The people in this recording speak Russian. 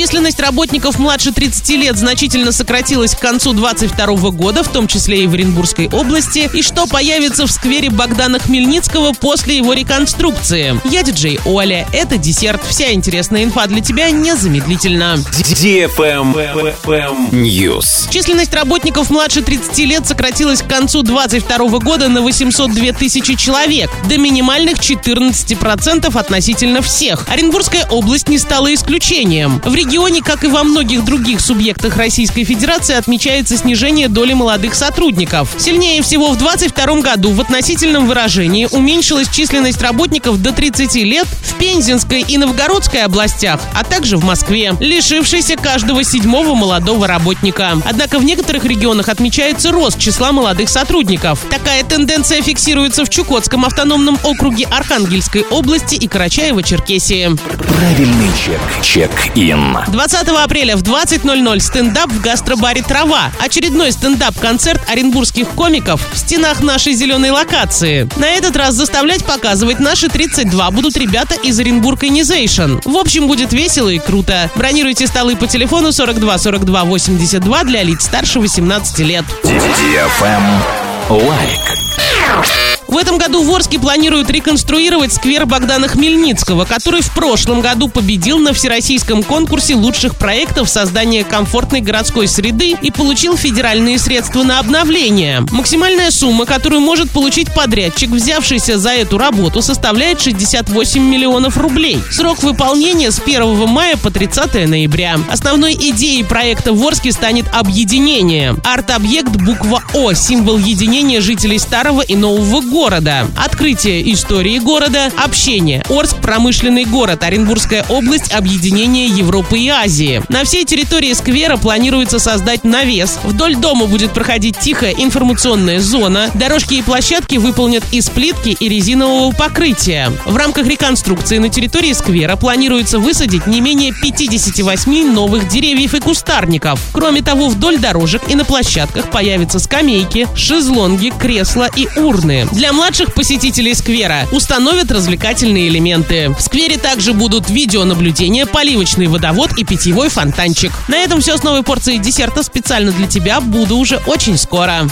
Численность работников младше 30 лет значительно сократилась к концу 2022 года, в том числе и в Оренбургской области, и что появится в сквере Богдана Хмельницкого после его реконструкции. Я диджей Оля, это десерт. Вся интересная инфа для тебя незамедлительно. News. Численность работников младше 30 лет сократилась к концу 2022 года на 802 тысячи человек, до минимальных 14% относительно всех. Оренбургская область не стала исключением. В регионе, как и во многих других субъектах Российской Федерации, отмечается снижение доли молодых сотрудников. Сильнее всего в 2022 году в относительном выражении уменьшилась численность работников до 30 лет в Пензенской и Новгородской областях, а также в Москве, лишившейся каждого седьмого молодого работника. Однако в некоторых регионах отмечается рост числа молодых сотрудников. Такая тенденция фиксируется в Чукотском автономном округе Архангельской области и Карачаево-Черкесии. Правильный чек. Чек-ин. 20 апреля в 20.00 стендап в гастробаре «Трава». Очередной стендап-концерт оренбургских комиков в стенах нашей зеленой локации. На этот раз заставлять показывать наши 32 будут ребята из Оренбург Inization. В общем, будет весело и круто. Бронируйте столы по телефону 42 42 82 для лиц старше 18 лет. Лайк. Этом году в Орске планируют реконструировать сквер Богдана Хмельницкого, который в прошлом году победил на всероссийском конкурсе лучших проектов создания комфортной городской среды и получил федеральные средства на обновление. Максимальная сумма, которую может получить подрядчик, взявшийся за эту работу, составляет 68 миллионов рублей. Срок выполнения с 1 мая по 30 ноября. Основной идеей проекта в Орске станет объединение. Арт-объект буква О – символ единения жителей старого и нового города города. Открытие истории города, общение. Орск – промышленный город, Оренбургская область – объединение Европы и Азии. На всей территории сквера планируется создать навес. Вдоль дома будет проходить тихая информационная зона. Дорожки и площадки выполнят из плитки и резинового покрытия. В рамках реконструкции на территории сквера планируется высадить не менее 58 новых деревьев и кустарников. Кроме того, вдоль дорожек и на площадках появятся скамейки, шезлонги, кресла и урны. Для для младших посетителей сквера установят развлекательные элементы. В сквере также будут видеонаблюдение, поливочный водовод и питьевой фонтанчик. На этом все с новой порцией десерта специально для тебя. Буду уже очень скоро.